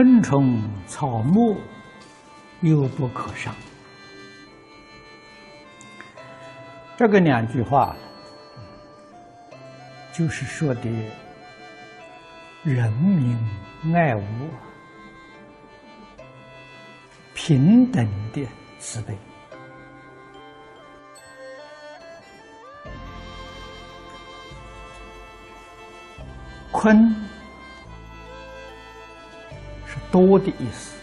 昆虫草木又不可伤。这个两句话，就是说的人民爱物、平等的慈悲。坤多的意思，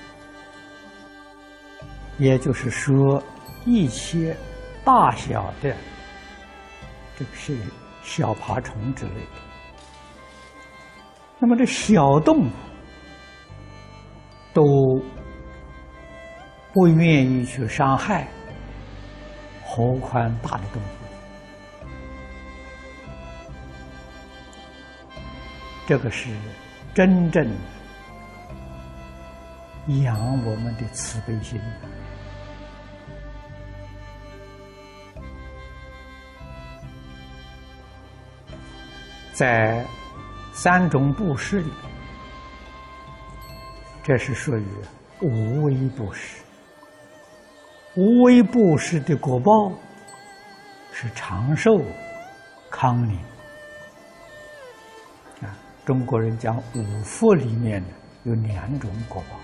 也就是说，一切大小的，这个是小爬虫之类的。那么这小动物都不愿意去伤害，何况大的动物？这个是真正养我们的慈悲心，在三种布施里，这是属于无为布施。无为布施的果报是长寿、康宁。啊中国人讲五福里面呢有两种果报，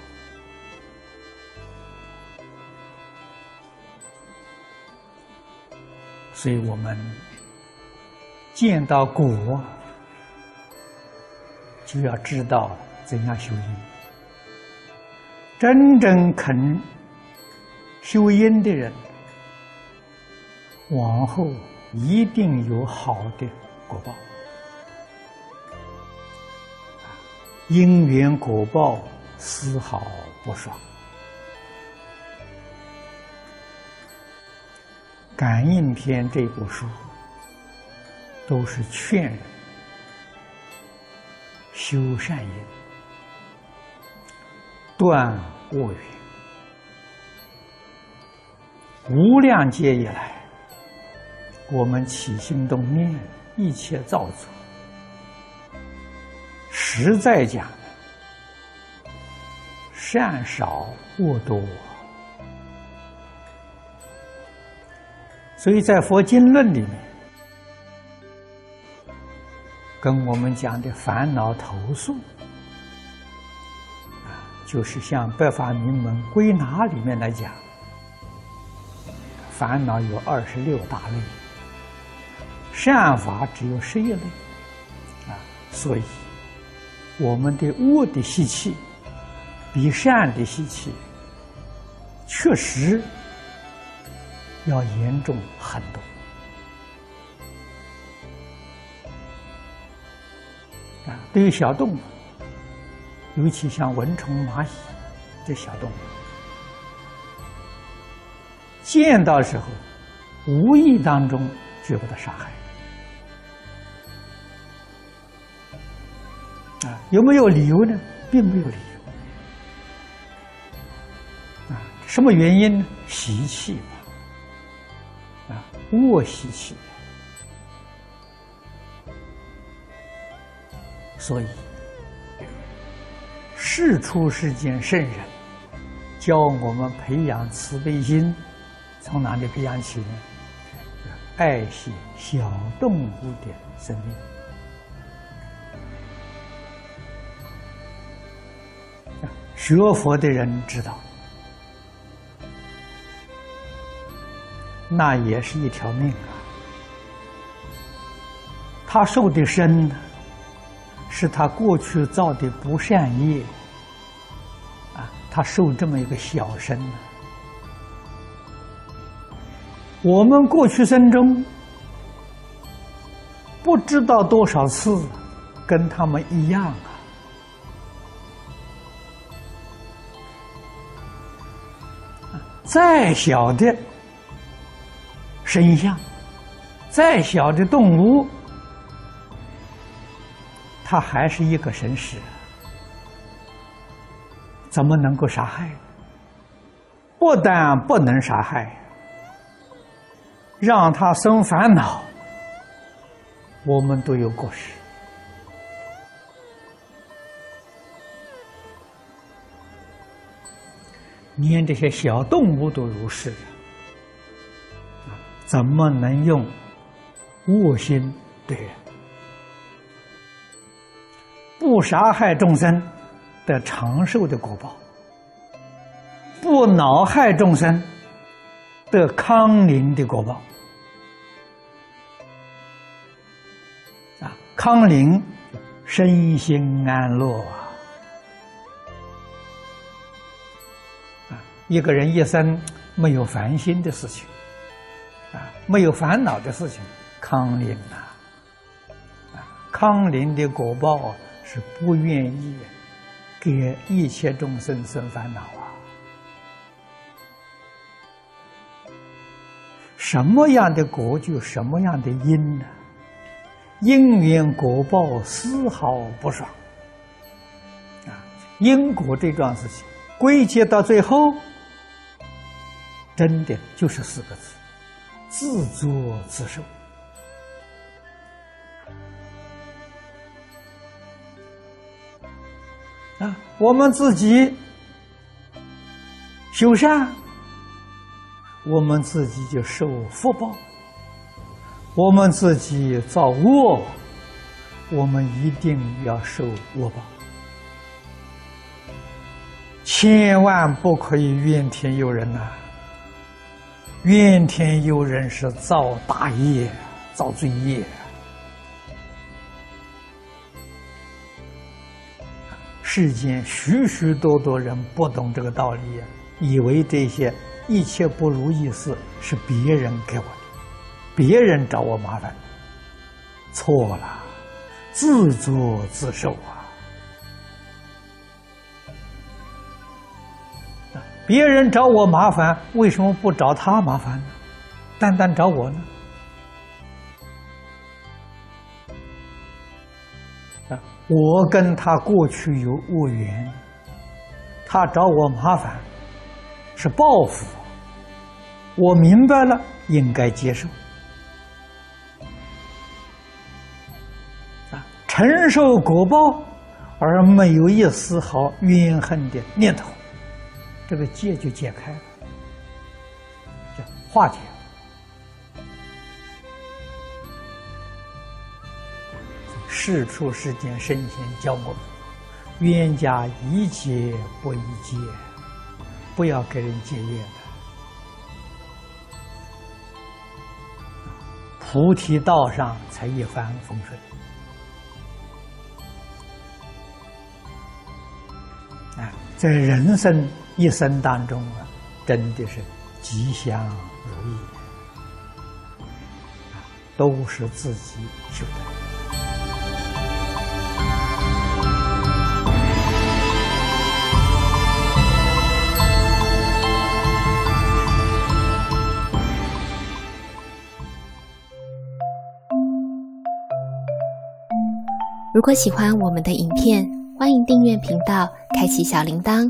所以我们见到果，就要知道怎样修因。真正肯修因的人，往后一定有好的果报。因缘果报丝毫不爽。感应篇这部书都是劝人修善因、断恶缘。无量劫以来，我们起心动念，一切造作。实在讲，善少恶多，所以在佛经论里面，跟我们讲的烦恼投诉，啊，就是像《百法明门归纳》里面来讲，烦恼有二十六大类，善法只有十一类，啊，所以。我们的恶的习气比善的习气确实要严重很多啊！对于小动物，尤其像蚊虫、蚂蚁这小动物，见到时候无意当中就把它杀害。啊，有没有理由呢？并没有理由。啊，什么原因呢？习气嘛，啊，恶习气。所以，世出世间圣人教我们培养慈悲心，从哪里培养起呢？爱惜小动物的生命。学佛的人知道，那也是一条命啊。他受的身呢，是他过去造的不善业啊，他受这么一个小身呢。我们过去生中不知道多少次跟他们一样啊。再小的身相，再小的动物，它还是一个神识，怎么能够杀害？不但不能杀害，让他生烦恼，我们都有过失。连这些小动物都如是，怎么能用恶心对人？不杀害众生的长寿的果报，不恼害众生的康宁的果报。啊，康宁，身心安乐啊！啊，一个人一生没有烦心的事情，啊，没有烦恼的事情，康宁啊！啊，康宁的果报。是不愿意给一切众生生烦恼啊！什么样的果就什么样的因呢？因缘果报丝毫不爽啊！因果这桩事情归结到最后，真的就是四个字：自作自受。啊，我们自己修善，我们自己就受福报；我们自己造恶，我们一定要受恶报。千万不可以怨天尤人呐！怨天尤人是造大业、造罪业。世间许许多多人不懂这个道理，以为这些一切不如意事是别人给我的，别人找我麻烦，错了，自作自受啊！别人找我麻烦，为什么不找他麻烦呢？单单找我呢？啊我跟他过去有恶缘，他找我麻烦，是报复。我明白了，应该接受，啊，承受果报，而没有一丝毫怨恨的念头，这个结就解开了，叫化解。事出世间，圣贤教我们：冤家宜结不宜结，不要给人结怨的。菩提道上才一帆风顺。啊，在人生一生当中啊，真的是吉祥如意，都是自己修的。如果喜欢我们的影片，欢迎订阅频道，开启小铃铛，